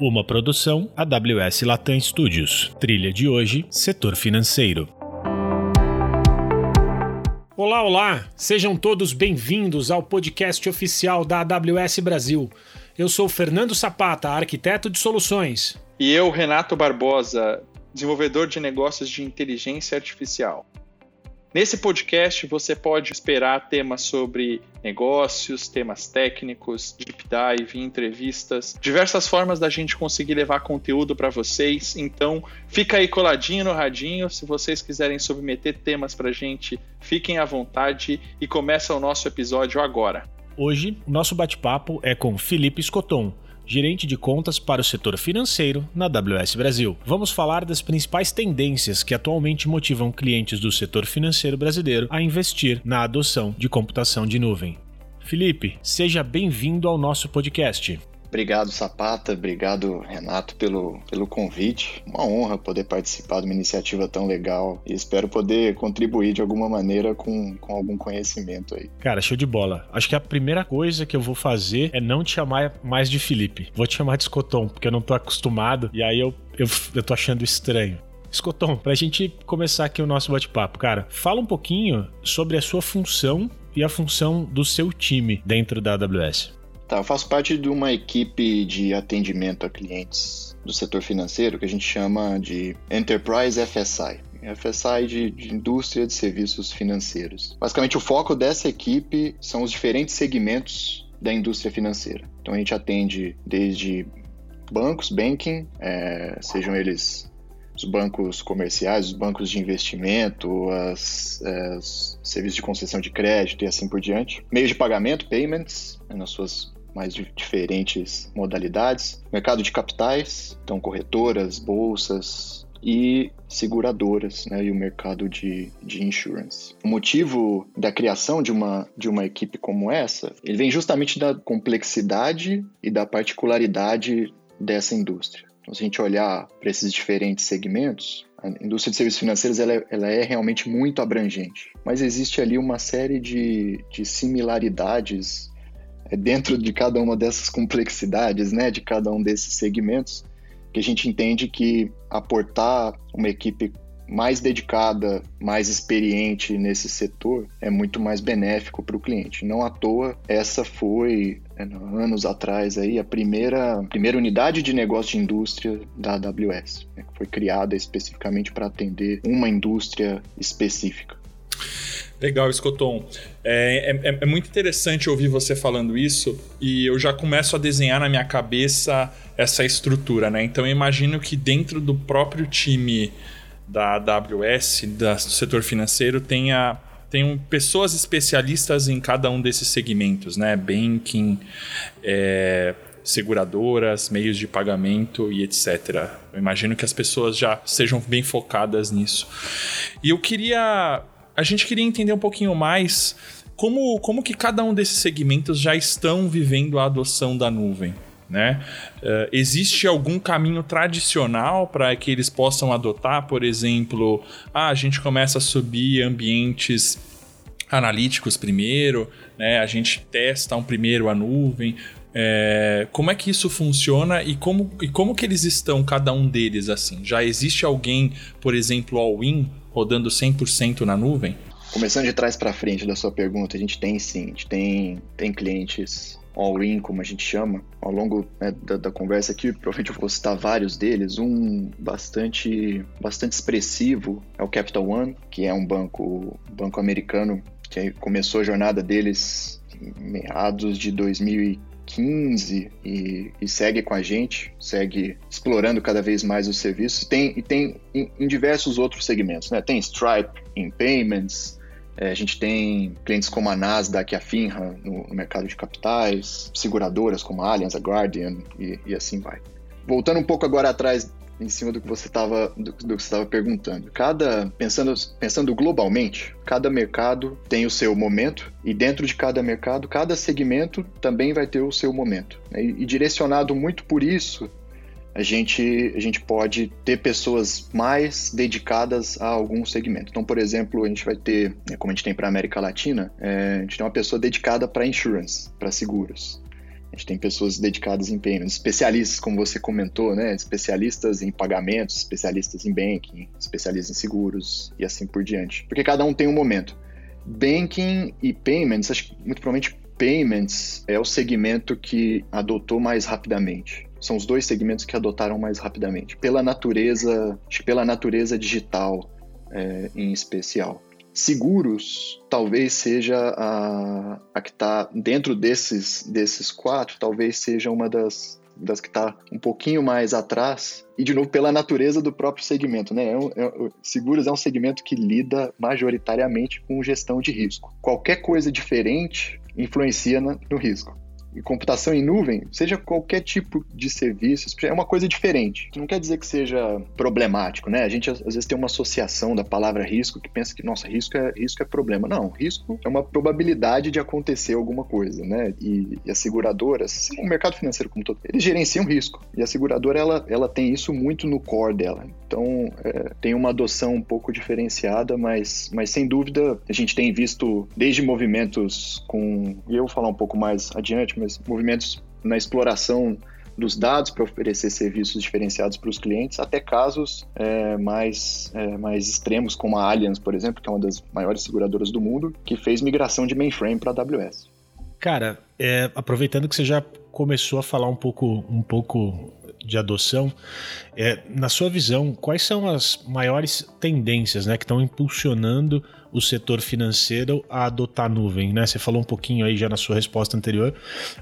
Uma produção AWS Latam Studios. Trilha de hoje: Setor Financeiro. Olá, olá! Sejam todos bem-vindos ao podcast oficial da AWS Brasil. Eu sou Fernando Sapata, arquiteto de soluções. E eu, Renato Barbosa, desenvolvedor de negócios de inteligência artificial. Nesse podcast você pode esperar temas sobre negócios, temas técnicos, deep dive, entrevistas, diversas formas da gente conseguir levar conteúdo para vocês. Então, fica aí coladinho no radinho. Se vocês quiserem submeter temas para a gente, fiquem à vontade e começa o nosso episódio agora. Hoje, o nosso bate-papo é com Felipe Escoton gerente de contas para o setor financeiro na AWS Brasil. Vamos falar das principais tendências que atualmente motivam clientes do setor financeiro brasileiro a investir na adoção de computação de nuvem. Felipe, seja bem-vindo ao nosso podcast. Obrigado, Sapata. Obrigado, Renato, pelo, pelo convite. Uma honra poder participar de uma iniciativa tão legal e espero poder contribuir de alguma maneira com, com algum conhecimento aí. Cara, show de bola. Acho que a primeira coisa que eu vou fazer é não te chamar mais de Felipe. Vou te chamar de Escotom, porque eu não tô acostumado e aí eu, eu, eu tô achando estranho. Escotom, pra gente começar aqui o nosso bate-papo, cara, fala um pouquinho sobre a sua função e a função do seu time dentro da AWS. Tá, eu faço parte de uma equipe de atendimento a clientes do setor financeiro que a gente chama de Enterprise FSI. FSI de, de, indústria de serviços financeiros. Basicamente, o foco dessa equipe são os diferentes segmentos da indústria financeira. Então, a gente atende desde bancos, banking, é, sejam eles os bancos comerciais, os bancos de investimento, as, as serviços de concessão de crédito e assim por diante. Meios de pagamento, payments, né, nas suas mais de diferentes modalidades. Mercado de capitais, então corretoras, bolsas e seguradoras, né, e o mercado de, de insurance. O motivo da criação de uma, de uma equipe como essa, ele vem justamente da complexidade e da particularidade dessa indústria. Então, se a gente olhar para esses diferentes segmentos, a indústria de serviços financeiros ela é, ela é, realmente muito abrangente, mas existe ali uma série de, de similaridades dentro de cada uma dessas complexidades, né, de cada um desses segmentos, que a gente entende que aportar uma equipe mais dedicada, mais experiente nesse setor é muito mais benéfico para o cliente. Não à toa, essa foi é, anos atrás aí a primeira, primeira unidade de negócio de indústria da AWS, né, que foi criada especificamente para atender uma indústria específica. Legal, Escoton. É, é, é, muito interessante ouvir você falando isso e eu já começo a desenhar na minha cabeça essa estrutura, né? Então eu imagino que dentro do próprio time da AWS, da, do setor financeiro, tenha tenham pessoas especialistas em cada um desses segmentos, né? Banking, é, seguradoras, meios de pagamento e etc. Eu imagino que as pessoas já sejam bem focadas nisso. E eu queria a gente queria entender um pouquinho mais como, como que cada um desses segmentos já estão vivendo a adoção da nuvem. Né? Uh, existe algum caminho tradicional para que eles possam adotar? Por exemplo, ah, a gente começa a subir ambientes analíticos primeiro, né? a gente testa um primeiro a nuvem. É, como é que isso funciona e como, e como que eles estão, cada um deles, assim? Já existe alguém, por exemplo, all-in rodando 100% na nuvem? Começando de trás para frente da sua pergunta, a gente tem sim, a gente tem, tem clientes all-in, como a gente chama, ao longo né, da, da, conversa aqui, provavelmente eu vou citar vários deles. Um bastante, bastante expressivo é o Capital One, que é um banco, banco americano que começou a jornada deles meados de 2015 15 e, e, segue com a gente, segue explorando cada vez mais os serviços. Tem, e tem em, em diversos outros segmentos, né? Tem Stripe em payments, é, a gente tem clientes como a Nasdaq e a Finra no, no, mercado de capitais, seguradoras como a Allianz, a Guardian e, e assim vai. Voltando um pouco agora atrás em cima do que você estava do, do, que estava perguntando. Cada pensando pensando globalmente, cada mercado tem o seu momento e dentro de cada mercado, cada segmento também vai ter o seu momento. Né? E, e direcionado muito por isso, a gente, a gente pode ter pessoas mais dedicadas a algum segmento. Então, por exemplo, a gente vai ter, né, como a gente tem para a América Latina, é, a gente tem uma pessoa dedicada para insurance, para seguros. A gente tem pessoas dedicadas em payments, especialistas, como você comentou, né? Especialistas em pagamentos, especialistas em banking, especialistas em seguros e assim por diante. Porque cada um tem um momento. Banking e payments, acho que muito provavelmente payments é o segmento que adotou mais rapidamente. São os dois segmentos que adotaram mais rapidamente, pela natureza, pela natureza digital é, em especial. Seguros talvez seja a, a que está dentro desses, desses quatro, talvez seja uma das, das que está um pouquinho mais atrás, e de novo pela natureza do próprio segmento. Né? É um, é, seguros é um segmento que lida majoritariamente com gestão de risco. Qualquer coisa diferente influencia no, no risco computação em nuvem, seja qualquer tipo de serviço, é uma coisa diferente. Não quer dizer que seja problemático, né? A gente às vezes tem uma associação da palavra risco que pensa que, nossa, risco é, risco é problema. Não, risco é uma probabilidade de acontecer alguma coisa, né? E, e as seguradoras, o mercado financeiro como todo, eles gerenciam risco. E a seguradora, ela, ela tem isso muito no core dela. Então, é, tem uma adoção um pouco diferenciada, mas, mas sem dúvida a gente tem visto desde movimentos com, e eu vou falar um pouco mais adiante, mas movimentos na exploração dos dados para oferecer serviços diferenciados para os clientes, até casos é, mais, é, mais extremos, como a Allianz, por exemplo, que é uma das maiores seguradoras do mundo, que fez migração de mainframe para AWS. Cara, é, aproveitando que você já começou a falar um pouco, um pouco de adoção, é, na sua visão, quais são as maiores tendências né, que estão impulsionando o setor financeiro a adotar nuvem, né? Você falou um pouquinho aí já na sua resposta anterior,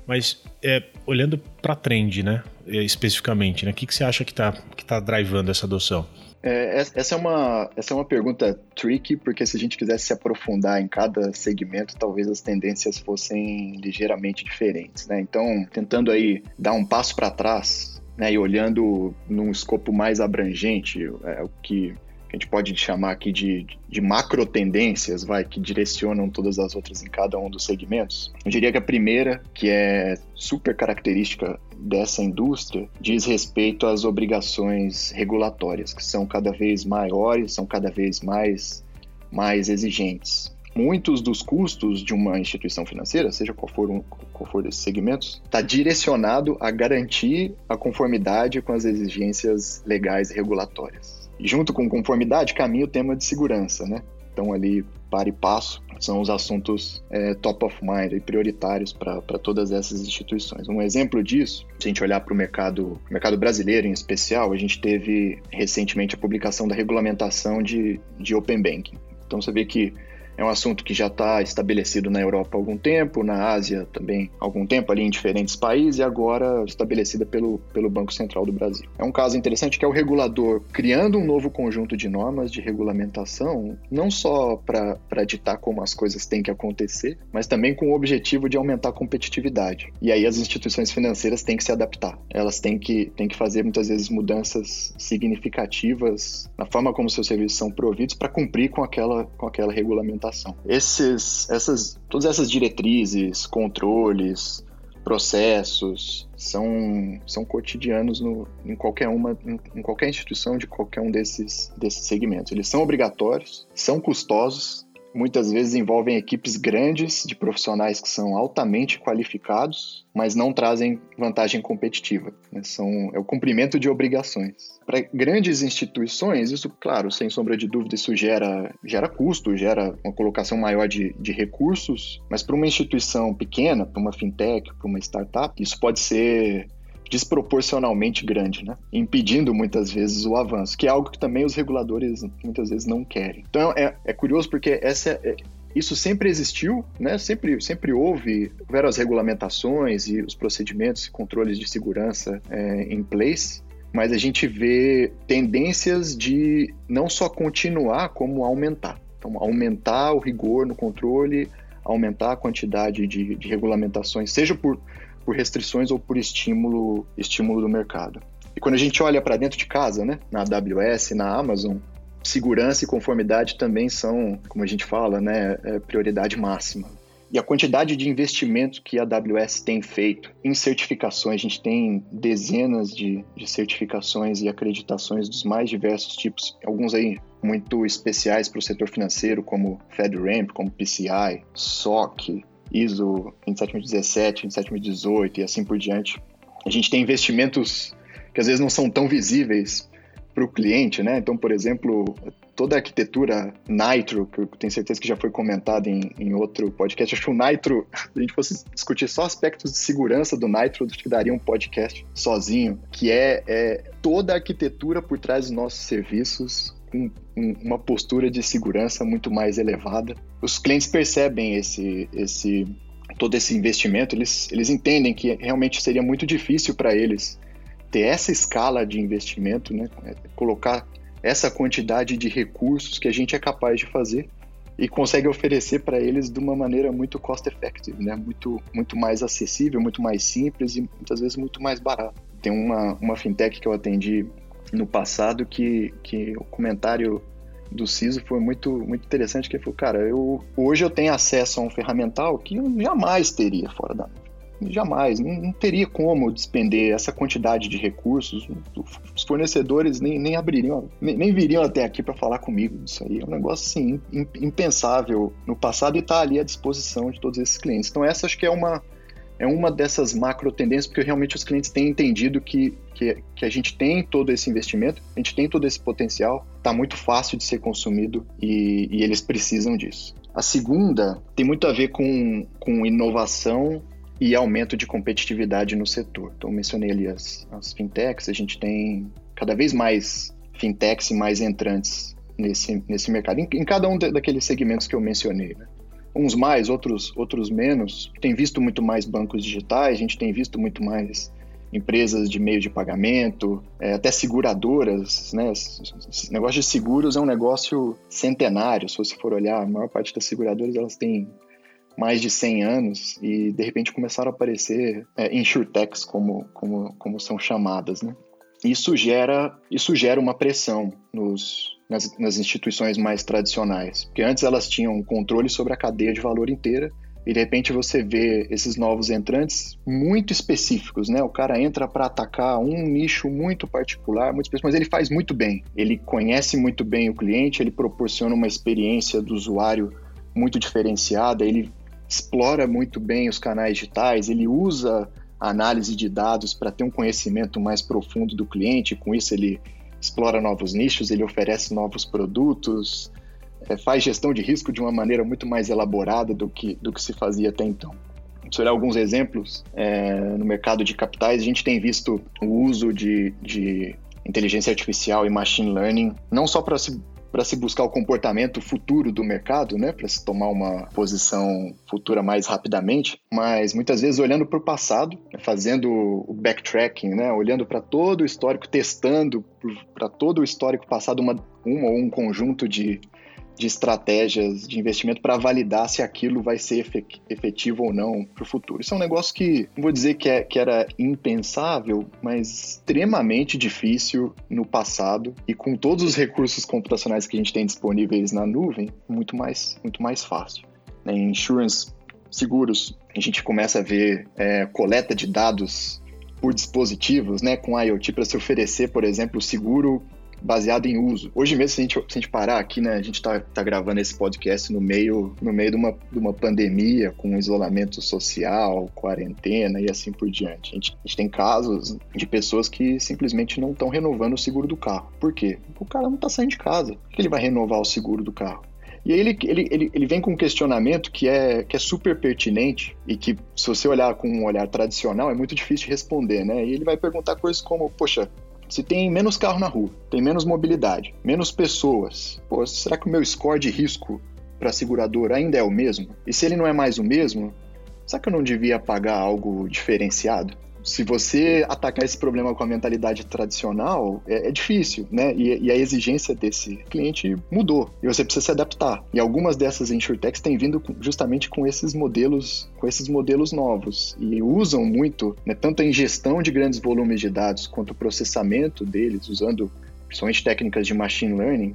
mas é, olhando para a trend, né, é, especificamente, né, o que, que você acha que está que tá drivando essa adoção? É, essa, é uma, essa é uma pergunta tricky, porque se a gente quisesse se aprofundar em cada segmento, talvez as tendências fossem ligeiramente diferentes, né? Então, tentando aí dar um passo para trás, né, e olhando num escopo mais abrangente, é, o que a gente pode chamar aqui de, de macro tendências, vai, que direcionam todas as outras em cada um dos segmentos. Eu diria que a primeira, que é super característica dessa indústria, diz respeito às obrigações regulatórias, que são cada vez maiores, são cada vez mais, mais exigentes muitos dos custos de uma instituição financeira, seja qual for, um, qual for esses segmentos, está direcionado a garantir a conformidade com as exigências legais e regulatórias junto com conformidade, caminha o tema de segurança, né? Então, ali, para e passo, são os assuntos é, top of mind e prioritários para todas essas instituições. Um exemplo disso, se a gente olhar para o mercado, mercado brasileiro em especial, a gente teve recentemente a publicação da regulamentação de, de Open Banking. Então, você vê que é um assunto que já está estabelecido na Europa há algum tempo, na Ásia também há algum tempo, ali em diferentes países, e agora estabelecida pelo, pelo Banco Central do Brasil. É um caso interessante que é o regulador criando um novo conjunto de normas de regulamentação, não só para ditar como as coisas têm que acontecer, mas também com o objetivo de aumentar a competitividade. E aí as instituições financeiras têm que se adaptar. Elas têm que, têm que fazer muitas vezes mudanças significativas na forma como seus serviços são providos para cumprir com aquela, com aquela regulamentação implementação. Esses, essas, todas essas diretrizes, controles, processos são, são cotidianos no, em qualquer uma em, em, qualquer instituição de qualquer um desses, desses segmentos. Eles são obrigatórios, são custosos muitas vezes envolvem equipes grandes de profissionais que são altamente qualificados, mas não trazem vantagem competitiva. Né? São, é o cumprimento de obrigações. Para grandes instituições, isso, claro, sem sombra de dúvida, isso gera, gera custo, gera uma colocação maior de, de recursos, mas para uma instituição pequena, para uma fintech, para uma startup, isso pode ser desproporcionalmente grande, né? impedindo muitas vezes o avanço, que é algo que também os reguladores muitas vezes não querem. Então é, é curioso porque essa é, isso sempre existiu, né? Sempre, sempre houve, houveram as regulamentações e os procedimentos e controles de segurança é, em place, mas a gente vê tendências de não só continuar, como aumentar. Então, aumentar o rigor no controle, aumentar a quantidade de, de regulamentações, seja por por restrições ou por estímulo, estímulo do mercado. E quando a gente olha para dentro de casa, né, na AWS, na Amazon, segurança e conformidade também são, como a gente fala, né, é prioridade máxima. E a quantidade de investimento que a AWS tem feito em certificações, a gente tem dezenas de, de certificações e acreditações dos mais diversos tipos, alguns aí muito especiais para o setor financeiro, como FedRAMP, como PCI, SOC, ISO 27017, 27018 e assim por diante. A gente tem investimentos que às vezes não são tão visíveis para o cliente, né? Então, por exemplo, toda a arquitetura Nitro, que eu tenho certeza que já foi comentado em, em outro podcast, acho que o Nitro, se a gente fosse discutir só aspectos de segurança do Nitro, acho que daria um podcast sozinho, que é, é toda a arquitetura por trás dos nossos serviços, com uma postura de segurança muito mais elevada. Os clientes percebem esse, esse todo esse investimento, eles, eles entendem que realmente seria muito difícil para eles ter essa escala de investimento, né? É, colocar essa quantidade de recursos que a gente é capaz de fazer e consegue oferecer para eles de uma maneira muito cost effective, né? Muito, muito mais acessível, muito mais simples e muitas vezes muito mais barato. Tem uma, uma fintech que eu atendi no passado que, que o comentário do CISO foi muito, muito interessante, que ele falou, cara, eu, hoje eu tenho acesso a um ferramental que eu jamais teria fora da Jamais, não, não, teria como despender essa quantidade de recursos. Os fornecedores nem, nem abririam, nem, nem viriam até aqui para falar comigo disso aí. É um negócio assim, impensável no passado e está ali à disposição de todos esses clientes. Então, essa acho que é uma, é uma dessas macro tendências, porque realmente os clientes têm entendido que, que, que a gente tem todo esse investimento, a gente tem todo esse potencial, está muito fácil de ser consumido e, e eles precisam disso. A segunda tem muito a ver com, com inovação e aumento de competitividade no setor. Então, mencionei ali as, as fintechs, a gente tem cada vez mais fintechs e mais entrantes nesse, nesse mercado, em, em cada um daqueles segmentos que eu mencionei. Né? Uns mais, outros, outros menos. Tem visto muito mais bancos digitais, a gente tem visto muito mais empresas de meio de pagamento, é, até seguradoras, né? Esse negócio de seguros é um negócio centenário, se você for olhar, a maior parte das seguradoras elas têm mais de 100 anos e de repente começaram a aparecer é, insurtechs como, como, como são chamadas, né? Isso gera, isso gera uma pressão nos, nas, nas instituições mais tradicionais, porque antes elas tinham controle sobre a cadeia de valor inteira e de repente você vê esses novos entrantes muito específicos, né? O cara entra para atacar um nicho muito particular, muito específico, mas ele faz muito bem. Ele conhece muito bem o cliente, ele proporciona uma experiência do usuário muito diferenciada, ele explora muito bem os canais digitais, ele usa análise de dados para ter um conhecimento mais profundo do cliente, com isso ele explora novos nichos, ele oferece novos produtos, é, faz gestão de risco de uma maneira muito mais elaborada do que, do que se fazia até então. Se olhar alguns exemplos, é, no mercado de capitais, a gente tem visto o uso de, de inteligência artificial e machine learning, não só para se para se buscar o comportamento futuro do mercado, né, para se tomar uma posição futura mais rapidamente, mas muitas vezes olhando para o passado, fazendo o backtracking, né, olhando para todo o histórico, testando para todo o histórico passado uma, uma ou um conjunto de de estratégias de investimento para validar se aquilo vai ser efetivo ou não para o futuro. Isso é um negócio que, não vou dizer que, é, que era impensável, mas extremamente difícil no passado e com todos os recursos computacionais que a gente tem disponíveis na nuvem, muito mais, muito mais fácil. Né, em insurance, seguros, a gente começa a ver é, coleta de dados por dispositivos, né, com IoT para se oferecer, por exemplo, seguro baseado em uso. Hoje mesmo, se a gente, se a gente parar aqui, né, a gente está tá gravando esse podcast no meio, no meio de, uma, de uma pandemia, com isolamento social, quarentena e assim por diante. A gente, a gente tem casos de pessoas que simplesmente não estão renovando o seguro do carro. Por quê? O cara não está saindo de casa. Por que ele vai renovar o seguro do carro? E aí ele, ele, ele, ele, vem com um questionamento que é, que é super pertinente e que, se você olhar com um olhar tradicional, é muito difícil de responder, né? E ele vai perguntar coisas como, poxa, se tem menos carro na rua, tem menos mobilidade, menos pessoas, pô, será que o meu score de risco para segurador ainda é o mesmo? E se ele não é mais o mesmo, será que eu não devia pagar algo diferenciado? Se você atacar esse problema com a mentalidade tradicional, é, é difícil, né? E, e, a exigência desse cliente mudou e você precisa se adaptar. E algumas dessas insurtechs têm vindo justamente com esses modelos, com esses modelos novos e usam muito, né, tanto a ingestão de grandes volumes de dados quanto o processamento deles, usando principalmente técnicas de machine learning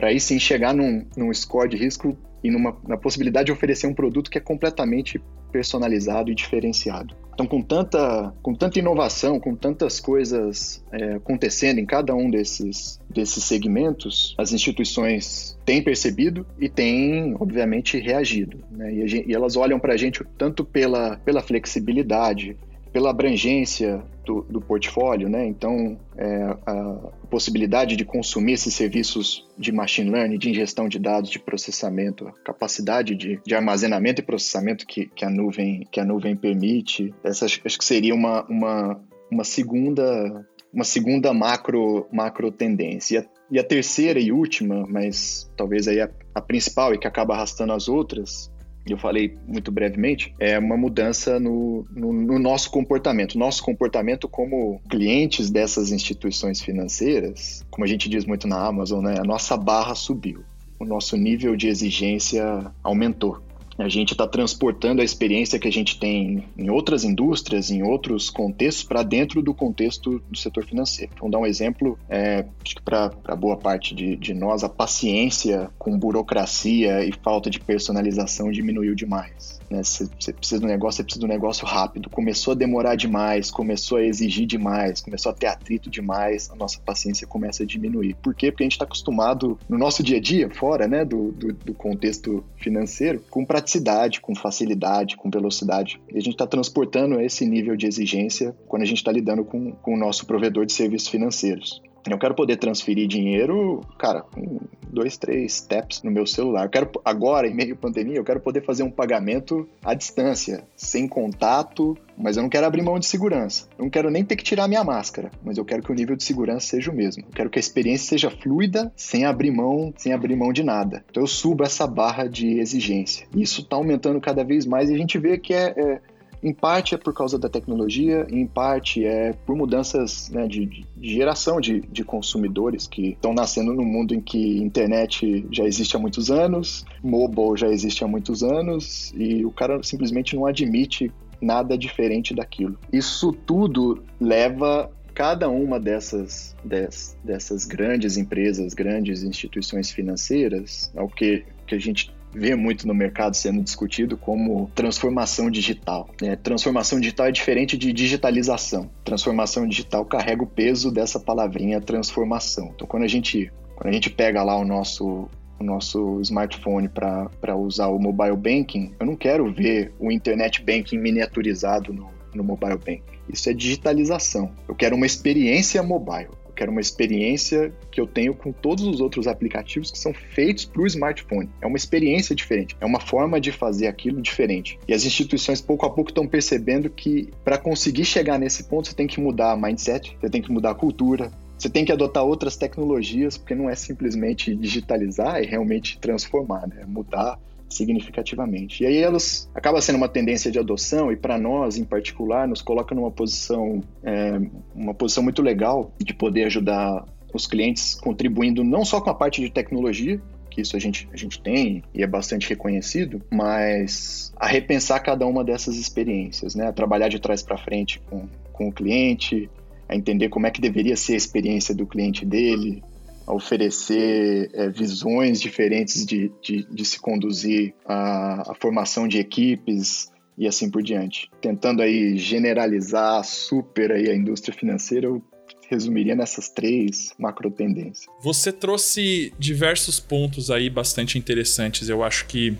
para aí sim chegar num, num score de risco e numa, na possibilidade de oferecer um produto que é completamente personalizado e diferenciado. Então, com tanta, com tanta inovação, com tantas coisas é, acontecendo em cada um desses, desses segmentos, as instituições têm percebido e têm, obviamente, reagido. Né? E, gente, e, elas olham para a gente tanto pela, pela flexibilidade, pela abrangência do, do portfólio, né? Então, é, a possibilidade de consumir esses serviços de machine learning, de ingestão de dados, de processamento, a capacidade de, de armazenamento e processamento que, que, a nuvem que a nuvem permite, essa acho, que seria uma, uma, uma segunda uma segunda macro macro tendência. E a, terceira e última, mas talvez aí a, a principal e que acaba arrastando as outras, eu falei muito brevemente, é uma mudança no, no, no, nosso comportamento. Nosso comportamento como clientes dessas instituições financeiras, como a gente diz muito na Amazon, né? A nossa barra subiu. O nosso nível de exigência aumentou. A gente está transportando a experiência que a gente tem em outras indústrias, em outros contextos, para dentro do contexto do setor financeiro. Vamos dar um exemplo, é, acho que para boa parte de, de nós, a paciência com burocracia e falta de personalização diminuiu demais. Né? Você, você precisa do negócio, você precisa do negócio rápido. Começou a demorar demais, começou a exigir demais, começou a ter atrito demais, a nossa paciência começa a diminuir. Por quê? Porque a gente está acostumado no nosso dia a dia, fora né, do, do, do contexto financeiro, com praticidade, com facilidade, com velocidade. E a gente está transportando esse nível de exigência quando a gente está lidando com, com o nosso provedor de serviços financeiros. Eu quero poder transferir dinheiro, cara, com dois, três taps no meu celular. Eu quero agora, em meio à pandemia, eu quero poder fazer um pagamento à distância, sem contato, mas eu não quero abrir mão de segurança. Eu não quero nem ter que tirar minha máscara, mas eu quero que o nível de segurança seja o mesmo. Eu quero que a experiência seja fluida, sem abrir mão, sem abrir mão de nada. Então eu subo essa barra de exigência. Isso está aumentando cada vez mais e a gente vê que é, é em parte é por causa da tecnologia, em parte é por mudanças né, de, de, geração de, de consumidores que estão nascendo num mundo em que internet já existe há muitos anos, mobile já existe há muitos anos e o cara simplesmente não admite nada diferente daquilo. Isso tudo leva cada uma dessas, des, dessas grandes empresas, grandes instituições financeiras, ao que, que a gente vê muito no mercado sendo discutido como transformação digital. É, transformação digital é diferente de digitalização. Transformação digital carrega o peso dessa palavrinha transformação. Então, quando a gente, quando a gente pega lá o nosso o nosso smartphone para usar o mobile banking, eu não quero ver o internet banking miniaturizado no, no mobile banking. Isso é digitalização. Eu quero uma experiência mobile quero uma experiência que eu tenho com todos os outros aplicativos que são feitos para o smartphone. É uma experiência diferente, é uma forma de fazer aquilo diferente. E as instituições pouco a pouco estão percebendo que para conseguir chegar nesse ponto você tem que mudar a mindset, você tem que mudar a cultura, você tem que adotar outras tecnologias, porque não é simplesmente digitalizar, é realmente transformar, né? mudar significativamente. E aí elas acaba sendo uma tendência de adoção e para nós, em particular, nos coloca numa posição é, uma posição muito legal de poder ajudar os clientes contribuindo não só com a parte de tecnologia, que isso a gente, a gente tem e é bastante reconhecido, mas a repensar cada uma dessas experiências, né? A trabalhar de trás para frente com, com o cliente, a entender como é que deveria ser a experiência do cliente dele, a oferecer é, visões diferentes de, de, de, se conduzir a, a formação de equipes e assim por diante. Tentando aí generalizar super aí a indústria financeira, eu resumiria nessas três macro tendências. Você trouxe diversos pontos aí bastante interessantes. Eu acho que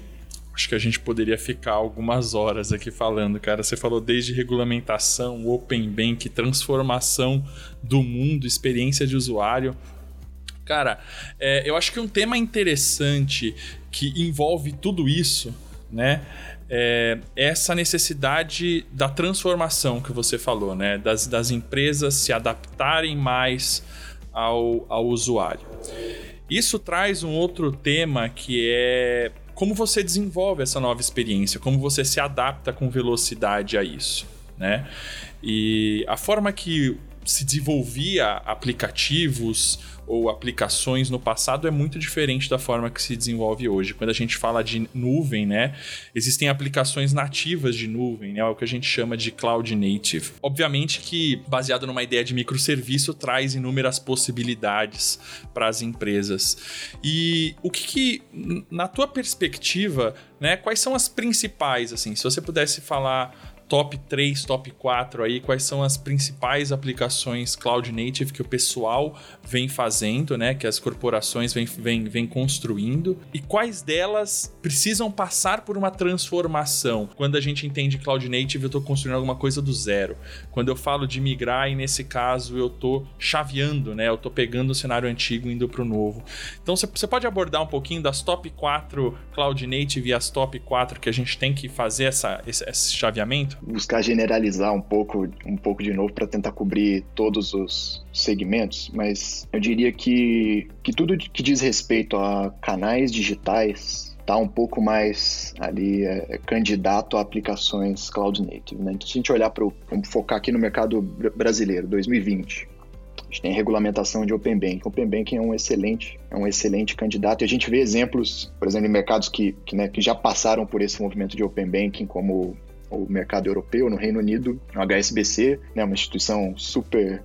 acho que a gente poderia ficar algumas horas aqui falando, cara. Você falou desde regulamentação, open bank, transformação do mundo, experiência de usuário. Cara, é, eu acho que um tema interessante que envolve tudo isso, né? É essa necessidade da transformação que você falou, né? Das, das empresas se adaptarem mais ao, ao usuário. Isso traz um outro tema que é como você desenvolve essa nova experiência, como você se adapta com velocidade a isso, né? E a forma que se desenvolvia aplicativos ou aplicações no passado é muito diferente da forma que se desenvolve hoje. Quando a gente fala de nuvem, né, existem aplicações nativas de nuvem, né, é o que a gente chama de cloud native. Obviamente que baseado numa ideia de microserviço traz inúmeras possibilidades para as empresas. E o que, que na tua perspectiva, né, quais são as principais assim, se você pudesse falar top 3, top 4 aí, quais são as principais aplicações cloud native que o pessoal vem fazendo, né? Que as corporações vêm vem, vem construindo e quais delas precisam passar por uma transformação. Quando a gente entende cloud native, eu estou construindo alguma coisa do zero. Quando eu falo de migrar, e nesse caso eu estou chaveando, né? Eu estou pegando o cenário antigo e indo para o novo. Então você pode abordar um pouquinho das top 4 cloud native e as top 4 que a gente tem que fazer essa, esse, esse chaveamento? Buscar generalizar um pouco, um pouco de novo para tentar cobrir todos os segmentos, mas eu diria que, que tudo que diz respeito a canais digitais está um pouco mais ali é, é, candidato a aplicações cloud native. Né? Então, se a gente olhar para vamos focar aqui no mercado brasileiro, 2020, a gente tem regulamentação de Open Banking. Open Banking é um excelente, é um excelente candidato. E a gente vê exemplos, por exemplo, em mercados que, que, né, que já passaram por esse movimento de Open Banking, como o mercado europeu, no Reino Unido, o HSBC, né, uma instituição super,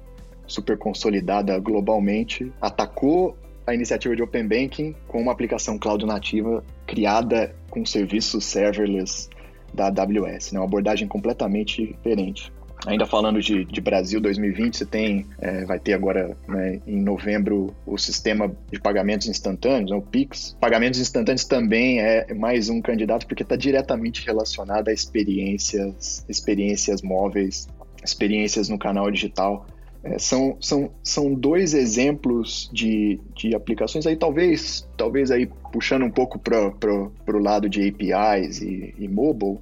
super consolidada globalmente, atacou a iniciativa de Open Banking com uma aplicação cloud nativa criada com serviços serverless da AWS, né, uma abordagem completamente diferente. Ainda falando de, de Brasil 2020, você tem, é, vai ter agora né, em novembro o sistema de pagamentos instantâneos, né, o Pix. Pagamentos instantâneos também é mais um candidato porque está diretamente relacionado a experiências, experiências móveis, experiências no canal digital. É, são, são, são dois exemplos de, de aplicações aí, talvez, talvez aí puxando um pouco para o lado de APIs e, e mobile,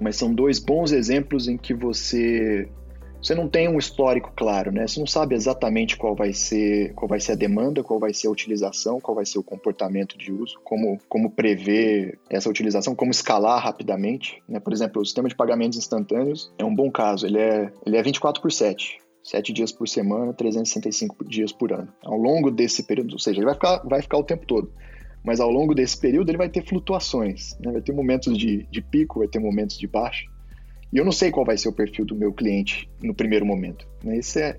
mas são dois bons exemplos em que você você não tem um histórico claro, né? Você não sabe exatamente qual vai ser, qual vai ser a demanda, qual vai ser a utilização, qual vai ser o comportamento de uso, como, como prever essa utilização, como escalar rapidamente, né? Por exemplo, o sistema de pagamentos instantâneos é um bom caso, ele é, ele é 24 por 7. 7 dias por semana, 365 dias por ano. Ao longo desse período, ou seja, ele vai ficar, vai ficar o tempo todo mas ao longo desse período ele vai ter flutuações, né? vai ter momentos de, de pico, vai ter momentos de baixa. E eu não sei qual vai ser o perfil do meu cliente no primeiro momento. Né? Esse é,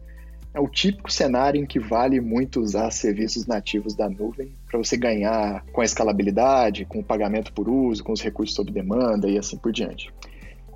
é o típico cenário em que vale muito usar serviços nativos da nuvem para você ganhar com a escalabilidade, com o pagamento por uso, com os recursos sob demanda e assim por diante.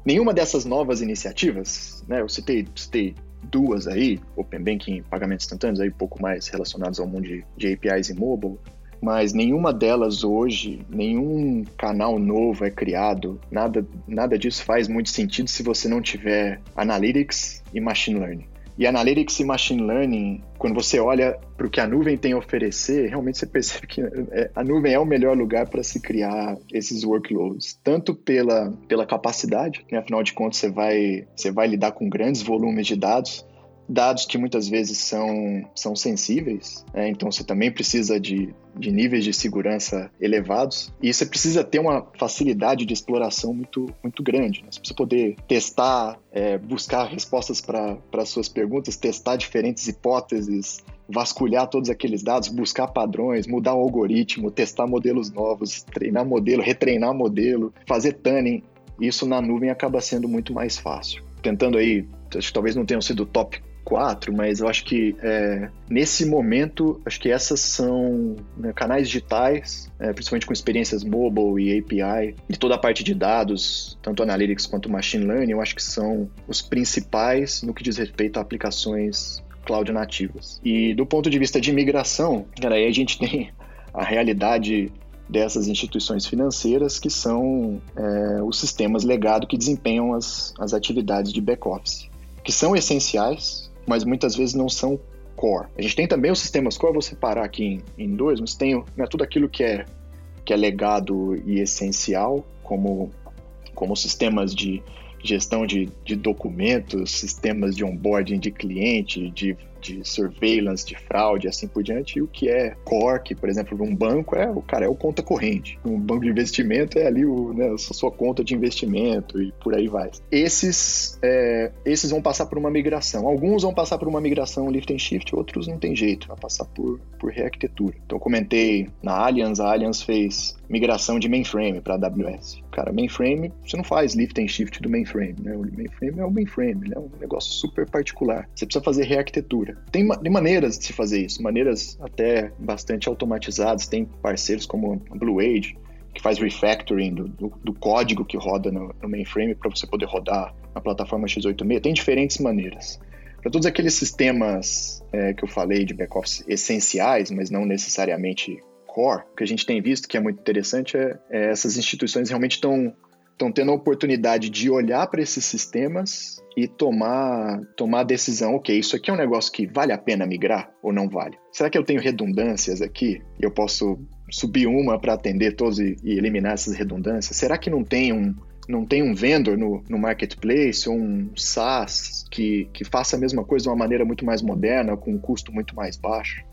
Nenhuma dessas novas iniciativas, né, eu citei, citei duas aí, Open Banking, pagamentos instantâneos, aí um pouco mais relacionados ao mundo de, de APIs e mobile, mas nenhuma delas hoje, nenhum canal novo é criado, nada, nada disso faz muito sentido se você não tiver Analytics e Machine Learning. E Analytics e Machine Learning, quando você olha para o que a nuvem tem a oferecer, realmente você percebe que é, a nuvem é o melhor lugar para se criar esses workloads, tanto pela, pela capacidade, né? afinal de contas você vai, você vai lidar com grandes volumes de dados, dados que muitas vezes são, são sensíveis, né? então você também precisa de, de níveis de segurança elevados e você precisa ter uma facilidade de exploração muito, muito grande. Né? Você precisa poder testar, é, buscar respostas para suas perguntas, testar diferentes hipóteses, vasculhar todos aqueles dados, buscar padrões, mudar o algoritmo, testar modelos novos, treinar modelo, retreinar modelo, fazer tuning. Isso na nuvem acaba sendo muito mais fácil. Tentando aí, acho que talvez não tenham sido top quatro, mas eu acho que é, nesse momento, acho que essas são né, canais digitais, é, principalmente com experiências mobile e API, e toda a parte de dados, tanto Analytics quanto Machine Learning, eu acho que são os principais no que diz respeito a aplicações cloud nativas. E do ponto de vista de migração, cara, aí a gente tem a realidade dessas instituições financeiras que são é, os sistemas legado que desempenham as, as atividades de back-office, que são essenciais mas muitas vezes não são core. A gente tem também os sistemas core, vou separar aqui em, em dois, mas tem né, tudo aquilo que é, que é legado e essencial, como, como sistemas de gestão de, de documentos, sistemas de onboarding de cliente, de, de surveillance, de fraude, assim por diante, e o que é que, por exemplo, um banco é o cara é o conta corrente. Um banco de investimento é ali o, né, a sua conta de investimento e por aí vai. Esses, é, esses vão passar por uma migração. Alguns vão passar por uma migração lift and shift, outros não tem jeito, vai passar por, por rearquitetura. Então, comentei na Allianz, a Allianz fez migração de mainframe para AWS. Cara, mainframe, você não faz lift and shift do mainframe, né? O mainframe é o mainframe, é um negócio super particular. Você precisa fazer rearquitetura. Tem, tem maneiras de se fazer isso, maneiras até bastante automatizadas. Tem parceiros como a Blue Age, que faz refactoring do, do, do código que roda no, no mainframe para você poder rodar na plataforma x86. Tem diferentes maneiras. Para todos aqueles sistemas é, que eu falei de back-office essenciais, mas não necessariamente core, o que a gente tem visto que é muito interessante é, é essas instituições realmente estão estão tendo a oportunidade de olhar para esses sistemas e tomar, tomar a decisão, ok, isso aqui é um negócio que vale a pena migrar ou não vale? Será que eu tenho redundâncias aqui eu posso subir uma para atender todos e, e, eliminar essas redundâncias? Será que não tem um, não tem um vendor no, no marketplace ou um SaaS que, que faça a mesma coisa de uma maneira muito mais moderna, com um custo muito mais baixo?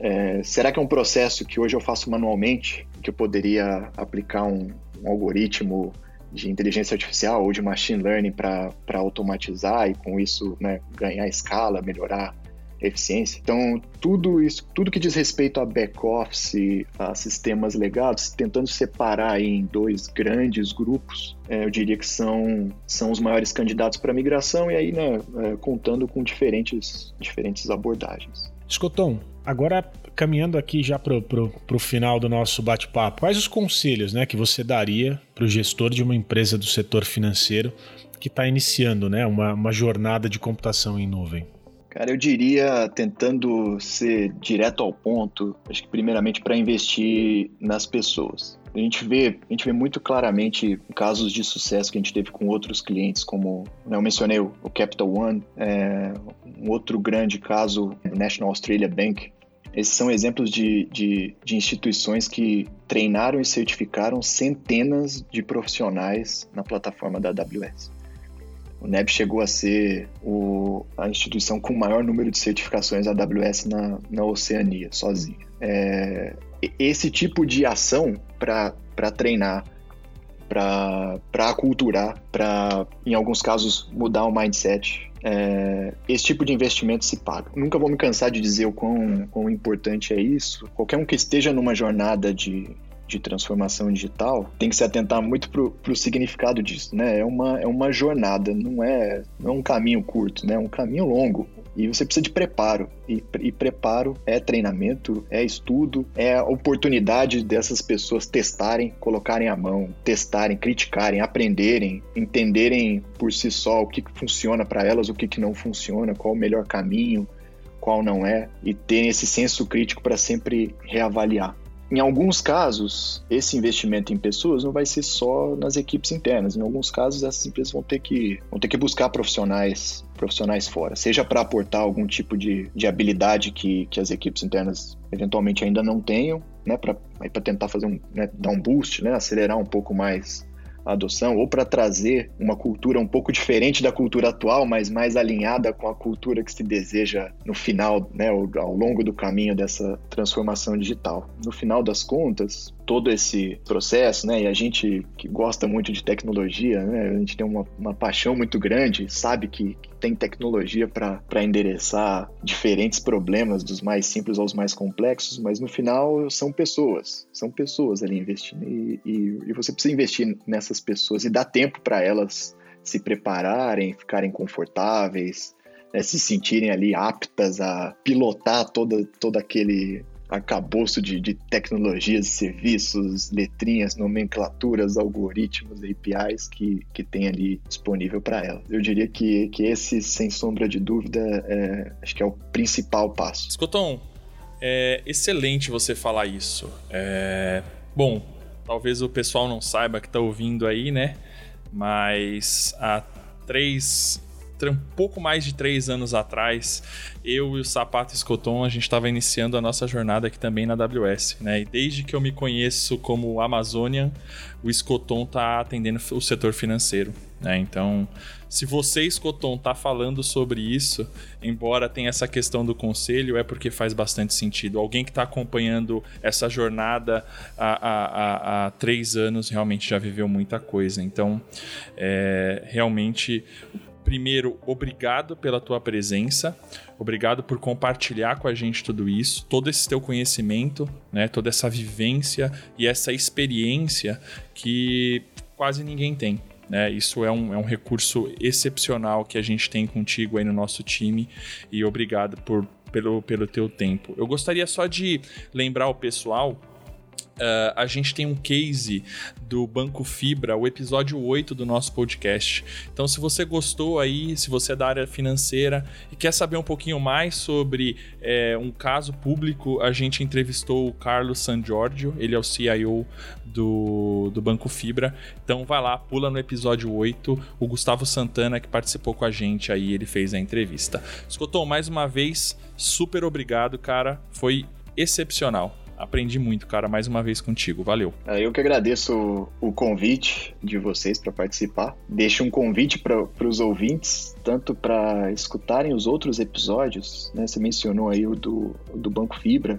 É, será que é um processo que hoje eu faço manualmente, que eu poderia aplicar um, um algoritmo de inteligência artificial ou de machine learning para automatizar e com isso né, ganhar escala, melhorar eficiência. Então, tudo isso, tudo que diz respeito a back-office, a sistemas legados, tentando separar em dois grandes grupos, é, eu diria que são, são os maiores candidatos para migração e aí, né, é, contando com diferentes, diferentes abordagens. Escoton, agora caminhando aqui já para o final do nosso bate-papo, quais os conselhos né, que você daria para o gestor de uma empresa do setor financeiro que está iniciando né, uma, uma jornada de computação em nuvem? Cara, eu diria, tentando ser direto ao ponto, acho que primeiramente para investir nas pessoas. A gente vê, a gente vê muito claramente casos de sucesso que a gente teve com outros clientes, como né, eu mencionei o, Capital One, é, um outro grande caso, o National Australia Bank. Esses são exemplos de, de, de instituições que treinaram e certificaram centenas de profissionais na plataforma da AWS. O NEB chegou a ser o, a instituição com o maior número de certificações AWS na, na Oceania, sozinha. É, esse tipo de ação para treinar, para aculturar, para, em alguns casos, mudar o mindset, é, esse tipo de investimento se paga. Nunca vou me cansar de dizer o quão, quão importante é isso. Qualquer um que esteja numa jornada de, de transformação digital tem que se atentar muito para o significado disso, né? É uma, é uma jornada, não é, não é um caminho curto, né? É um caminho longo. E você precisa de preparo. E, e, preparo é treinamento, é estudo, é oportunidade dessas pessoas testarem, colocarem a mão, testarem, criticarem, aprenderem, entenderem por si só o que funciona para elas, o que, que não funciona, qual o melhor caminho, qual não é, e terem esse senso crítico para sempre reavaliar. Em alguns casos, esse investimento em pessoas não vai ser só nas equipes internas. Em alguns casos, essas empresas vão ter que, vão ter que buscar profissionais, profissionais fora, seja para aportar algum tipo de, de habilidade que, que as equipes internas eventualmente ainda não tenham, né, para tentar fazer um, né, dar um boost, né, acelerar um pouco mais a adoção, ou para trazer uma cultura um pouco diferente da cultura atual, mas mais alinhada com a cultura que se deseja no final, né, ao longo do caminho dessa transformação digital. No final das contas, todo esse processo, né, e a gente que gosta muito de tecnologia, né, a gente tem uma, uma paixão muito grande, sabe que, tem tecnologia para endereçar diferentes problemas, dos mais simples aos mais complexos, mas no final são pessoas, são pessoas ali investindo. E, e, e você precisa investir nessas pessoas e dar tempo para elas se prepararem, ficarem confortáveis, né, se sentirem ali aptas a pilotar todo, todo aquele arcabouço de, de tecnologias, serviços, letrinhas, nomenclaturas, algoritmos, APIs que, que tem ali disponível para ela. Eu diria que, que esse, sem sombra de dúvida, é, acho que é o principal passo. Escutam, é excelente você falar isso. É... Bom, talvez o pessoal não saiba que está ouvindo aí, né? Mas há três um pouco mais de três anos atrás, eu e o Sapato Escoton, a gente estava iniciando a nossa jornada aqui também na AWS, né? E desde que eu me conheço como Amazonian, o Escoton está atendendo o setor financeiro, né? Então, se você, Escoton, está falando sobre isso, embora tenha essa questão do conselho, é porque faz bastante sentido. Alguém que está acompanhando essa jornada há, há, há, três anos realmente já viveu muita coisa. Então, é, realmente primeiro, obrigado pela tua presença, obrigado por compartilhar com a gente tudo isso, todo esse teu conhecimento, né, toda essa vivência e essa experiência que quase ninguém tem. Né? Isso é um, é um recurso excepcional que a gente tem contigo aí no nosso time e obrigado por, pelo, pelo teu tempo. Eu gostaria só de lembrar o pessoal Uh, a gente tem um case do Banco Fibra, o episódio 8 do nosso podcast. Então, se você gostou aí, se você é da área financeira e quer saber um pouquinho mais sobre é, um caso público, a gente entrevistou o Carlos San Giorgio, ele é o CIO do, do Banco Fibra. Então, vai lá, pula no episódio 8. O Gustavo Santana, que participou com a gente aí, ele fez a entrevista. Escutou, mais uma vez, super obrigado, cara. Foi excepcional. Aprendi muito, cara, mais uma vez contigo. Valeu. É, eu que agradeço o convite de vocês para participar. Deixo um convite para os ouvintes, tanto para escutarem os outros episódios, né? Você mencionou aí o do, do Banco Fibra.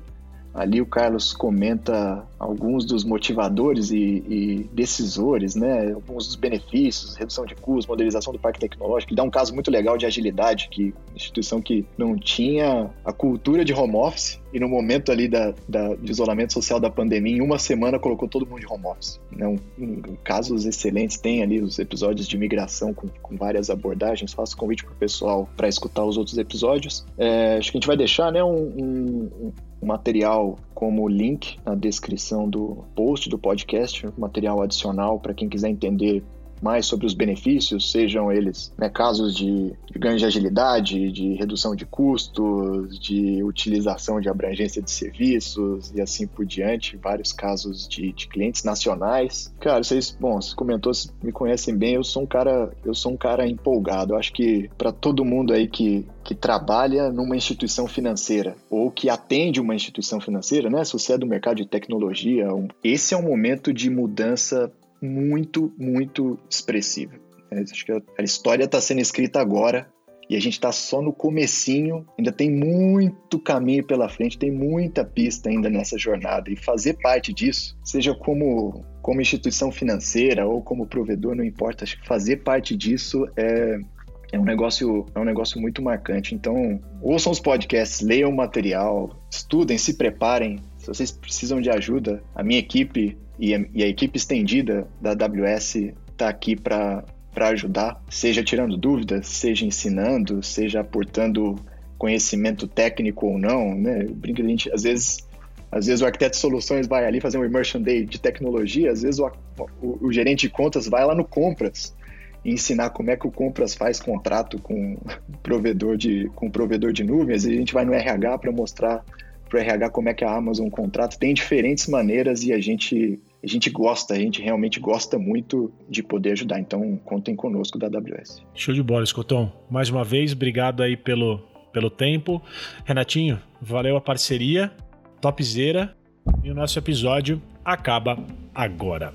Ali o Carlos comenta alguns dos motivadores e, e, decisores, né? Alguns dos benefícios, redução de custos, modernização do parque tecnológico. Ele dá um caso muito legal de agilidade, que instituição que não tinha a cultura de home office e no momento ali da, da de isolamento social da pandemia, em uma semana colocou todo mundo de home office. Né? Um, um, casos excelentes, tem ali os episódios de migração com, com várias abordagens. Faço convite para o pessoal para escutar os outros episódios. É, acho que a gente vai deixar né, um, um material como link na descrição do post do podcast, material adicional para quem quiser entender mais sobre os benefícios, sejam eles né, casos de, de, ganho de agilidade, de redução de custos, de utilização de abrangência de serviços e assim por diante, vários casos de, de clientes nacionais. Cara, vocês, bom, você comentou, vocês me conhecem bem, eu sou um cara, eu sou um cara empolgado. Eu acho que para todo mundo aí que que trabalha numa instituição financeira ou que atende uma instituição financeira, né? Se você é do mercado de tecnologia, esse é um momento de mudança muito, muito expressiva. É, acho que a história está sendo escrita agora e a gente está só no comecinho, ainda tem muito caminho pela frente, tem muita pista ainda nessa jornada e fazer parte disso, seja como como instituição financeira ou como provedor, não importa, acho que fazer parte disso é, é um negócio é um negócio muito marcante. Então, ouçam os podcasts, leiam o material, estudem, se preparem. Se vocês precisam de ajuda, a minha equipe e a, e a equipe estendida da AWS está aqui para ajudar, seja tirando dúvidas, seja ensinando, seja aportando conhecimento técnico ou não, né? Brinca a gente, às vezes, às vezes o arquiteto de soluções vai ali fazer um immersion day de tecnologia, às vezes o, o, o gerente de contas vai lá no compras e ensinar como é que o compras faz contrato com provedor de com provedor de nuvens, e a gente vai no RH para mostrar para o RH como é que a Amazon contrata. Tem diferentes maneiras e a gente a gente gosta, a gente realmente gosta muito de poder ajudar. Então, contem conosco da AWS. Show de bola, Escotão. Mais uma vez, obrigado aí pelo, pelo tempo. Renatinho, valeu a parceria, topzera. E o nosso episódio acaba agora.